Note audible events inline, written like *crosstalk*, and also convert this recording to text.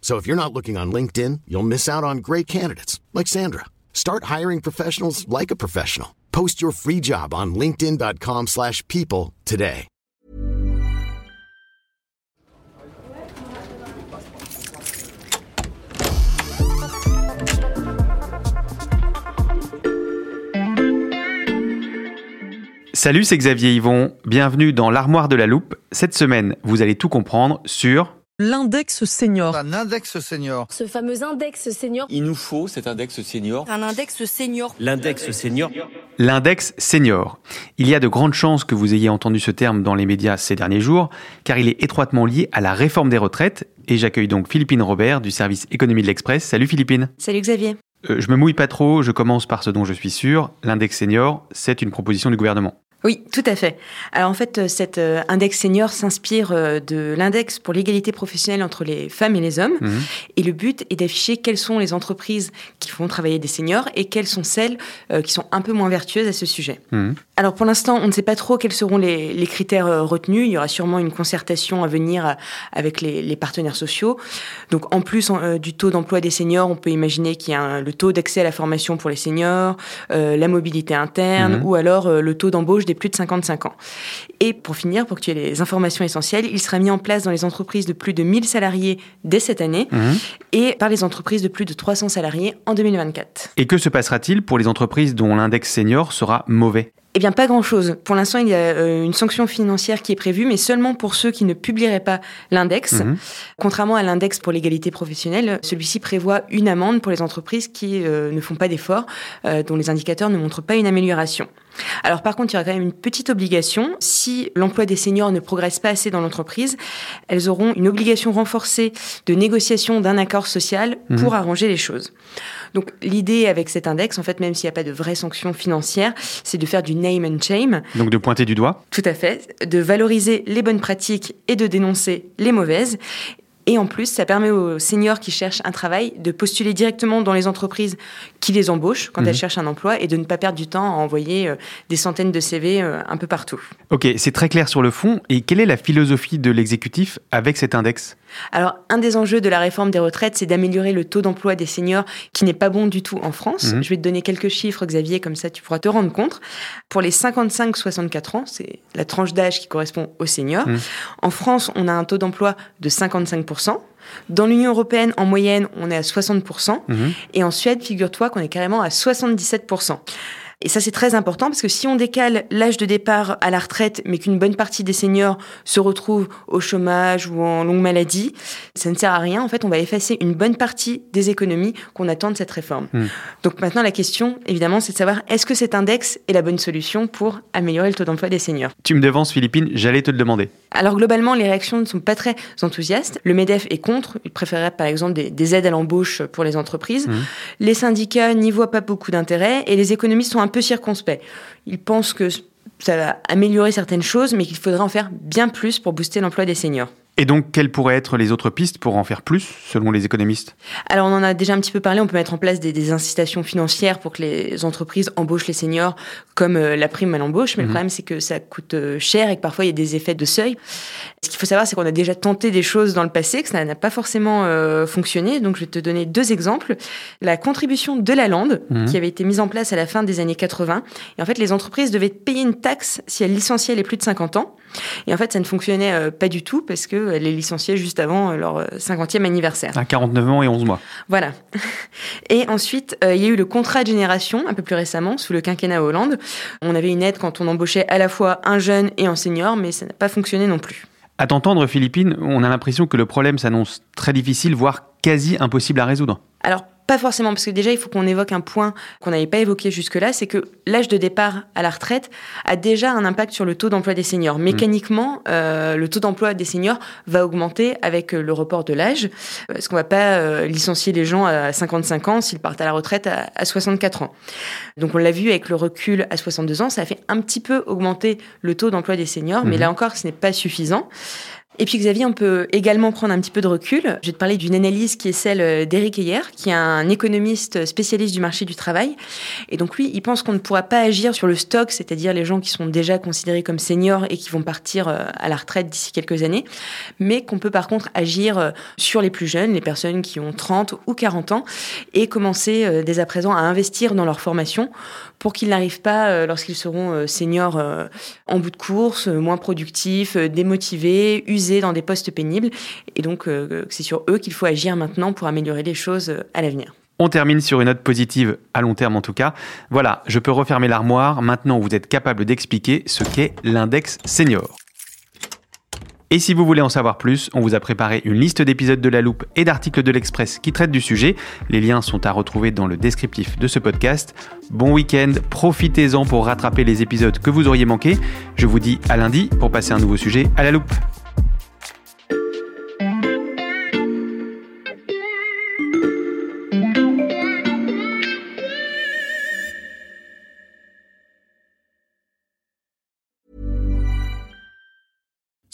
So if you're not looking on LinkedIn, you'll miss out on great candidates like Sandra. Start hiring professionals like a professional. Post your free job on linkedin.com/people today. Salut, c'est Xavier Yvon. Bienvenue dans l'armoire de la loupe. Cette semaine, vous allez tout comprendre sur L'index senior. Un index senior. Ce fameux index senior. Il nous faut cet index senior. Un index senior. L'index senior. l'index senior. Il y a de grandes chances que vous ayez entendu ce terme dans les médias ces derniers jours, car il est étroitement lié à la réforme des retraites. Et j'accueille donc Philippine Robert du service économie de l'Express. Salut Philippine. Salut Xavier. Euh, je me mouille pas trop, je commence par ce dont je suis sûr. L'index senior, c'est une proposition du gouvernement. Oui, tout à fait. Alors en fait, euh, cet euh, index senior s'inspire euh, de l'index pour l'égalité professionnelle entre les femmes et les hommes. Mhm. Et le but est d'afficher quelles sont les entreprises qui font travailler des seniors et quelles sont celles qui sont un peu moins vertueuses à ce sujet. Mhm. Alors pour l'instant, on ne sait pas trop quels seront les, les critères retenus. Il y aura sûrement une concertation à venir avec les, les partenaires sociaux. Donc en plus en- du taux d'emploi des seniors, on peut imaginer qu'il y a un- le taux d'accès à la formation pour les seniors, euh, la mobilité interne Mhm. ou alors euh, le taux d'embauche des plus de 55 ans. Et pour finir, pour que tu aies les informations essentielles, il sera mis en place dans les entreprises de plus de 1000 salariés dès cette année Mhm. et par les entreprises de plus de 300 salariés en 2024. Et que se passera-t-il pour les entreprises dont l'index senior sera mauvais? Eh bien, pas grand-chose. Pour l'instant, il y a euh, une sanction financière qui est prévue, mais seulement pour ceux qui ne publieraient pas l'index. Mhm. Contrairement à l'index pour l'égalité professionnelle, celui-ci prévoit une amende pour les entreprises qui euh, ne font pas d'efforts, euh, dont les indicateurs ne montrent pas une amélioration. Alors par contre, il y aura quand même une petite obligation. Si l'emploi des seniors ne progresse pas assez dans l'entreprise, elles auront une obligation renforcée de négociation d'un accord social pour arranger les choses. Donc l'idée avec cet index, en fait, même s'il n'y a pas de vraies sanctions financières, c'est de faire du name and shame, Donc de pointer du doigt tout à fait, de valoriser les bonnes pratiques et de dénoncer les mauvaises. Et en plus, ça permet aux seniors qui cherchent un travail de postuler directement dans les entreprises qui les embauchent quand Mhm. elles cherchent un emploi et de ne pas perdre du temps à envoyer euh, des centaines de CV euh, un peu partout. Ok, c'est très clair sur le fond. Et quelle est la philosophie de l'exécutif avec cet index? Alors, un des enjeux de la réforme des retraites, c'est d'améliorer le taux d'emploi des seniors qui n'est pas bon du tout en France. Mhm. Je vais te donner quelques chiffres, Xavier, comme ça tu pourras te rendre compte. Pour les 55-64 ans, c'est la tranche d'âge qui correspond aux seniors. Mhm. En France, on a un taux d'emploi de 55%. Dans l'Union européenne, en moyenne, on est à 60%. Mhm. Et en Suède, figure-toi qu'on est carrément à 77%. Et ça, c'est très important parce que si on décale l'âge de départ à la retraite, mais qu'une bonne partie des seniors se retrouvent au chômage ou en longue maladie, ça ne sert à rien. En fait, on va effacer une bonne partie des économies qu'on attend de cette réforme. Hmm. Donc maintenant, la question, évidemment, c'est de savoir est-ce que cet index est la bonne solution pour améliorer le taux d'emploi des seniors? Tu me devances Philippine, j'allais te le demander. Alors globalement, les réactions ne sont pas très enthousiastes. Le MEDEF est contre. Il préférerait par exemple des, des aides à l'embauche pour les entreprises. Mhm. Les syndicats n'y voient pas beaucoup d'intérêt et les économistes sont un peu circonspects. Ils pensent que ça va améliorer certaines choses, mais qu'il faudrait en faire bien plus pour booster l'emploi des seniors. Et donc, quelles pourraient être les autres pistes pour en faire plus, selon les économistes? Alors on en a déjà un petit peu parlé, on peut mettre en place des, des incitations financières pour que les entreprises embauchent les seniors comme euh, la prime à l'embauche, mais le Mhm. problème c'est que ça coûte euh, cher et que parfois il y a des effets de seuil. Ce qu'il faut savoir c'est qu'on a déjà tenté des choses dans le passé, que ça n'a pas forcément euh, fonctionné, donc je vais te donner deux exemples. La contribution de la lande, Mhm. qui avait été mise en place à la fin des années 80, et en fait les entreprises devaient payer une taxe si elles licenciaient les plus de 50 ans. Et en fait, ça ne fonctionnait euh, pas du tout parce qu'elle est licenciée juste avant leur 50e anniversaire. À 49 ans et 11 mois. Voilà. *laughs* Et ensuite, il y a eu le contrat de génération un peu plus récemment, sous le quinquennat Hollande. On avait une aide quand on embauchait à la fois un jeune et un senior, mais ça n'a pas fonctionné non plus. À t'entendre, Philippine, on a l'impression que le problème s'annonce très difficile, voire quasi impossible à résoudre. Alors, pas forcément, parce que déjà, il faut qu'on évoque un point qu'on n'avait pas évoqué jusque-là, c'est que l'âge de départ à la retraite a déjà un impact sur le taux d'emploi des seniors. Mm. Mécaniquement, euh, le taux d'emploi des seniors va augmenter avec euh, le report de l'âge, parce qu'on va pas euh, licencier les gens à 55 ans s'ils partent à la retraite à, à 64 ans. Donc on l'a vu avec le recul à 62 ans, ça a fait un petit peu augmenter le taux d'emploi des seniors, mais mm-hmm. là encore, ce n'est pas suffisant. Et puis Xavier, on peut également prendre un petit peu de recul. Je vais te parler d'une analyse qui est celle d'Éric Heyer, qui est un économiste spécialiste du marché du travail. Et donc lui, il pense qu'on ne pourra pas agir sur le stock, c'est-à-dire les gens qui sont déjà considérés comme seniors et qui vont partir euh, à la retraite d'ici quelques années, mais qu'on peut par contre agir euh, sur les plus jeunes, les personnes qui ont 30 ou 40 ans, et commencer euh, dès à présent à investir dans leur formation pour qu'ils n'arrivent pas, lorsqu'ils seront seniors, en bout de course, moins productifs, démotivés, usés dans des postes pénibles. Et donc, euh, c'est sur eux qu'il faut agir maintenant pour améliorer les choses euh, à l'avenir. On termine sur une note positive, à long terme en tout cas. Voilà, je peux refermer l'armoire. Maintenant, vous êtes capable d'expliquer ce qu'est l'index senior. Et si vous voulez en savoir plus, on vous a préparé une liste d'épisodes de La Loupe et d'articles de l'Express qui traitent du sujet. Les liens sont à retrouver dans le descriptif de ce podcast. Bon week-end, profitez-en pour rattraper les épisodes que vous auriez manqués. Je vous dis à lundi pour passer un nouveau sujet à La Loupe.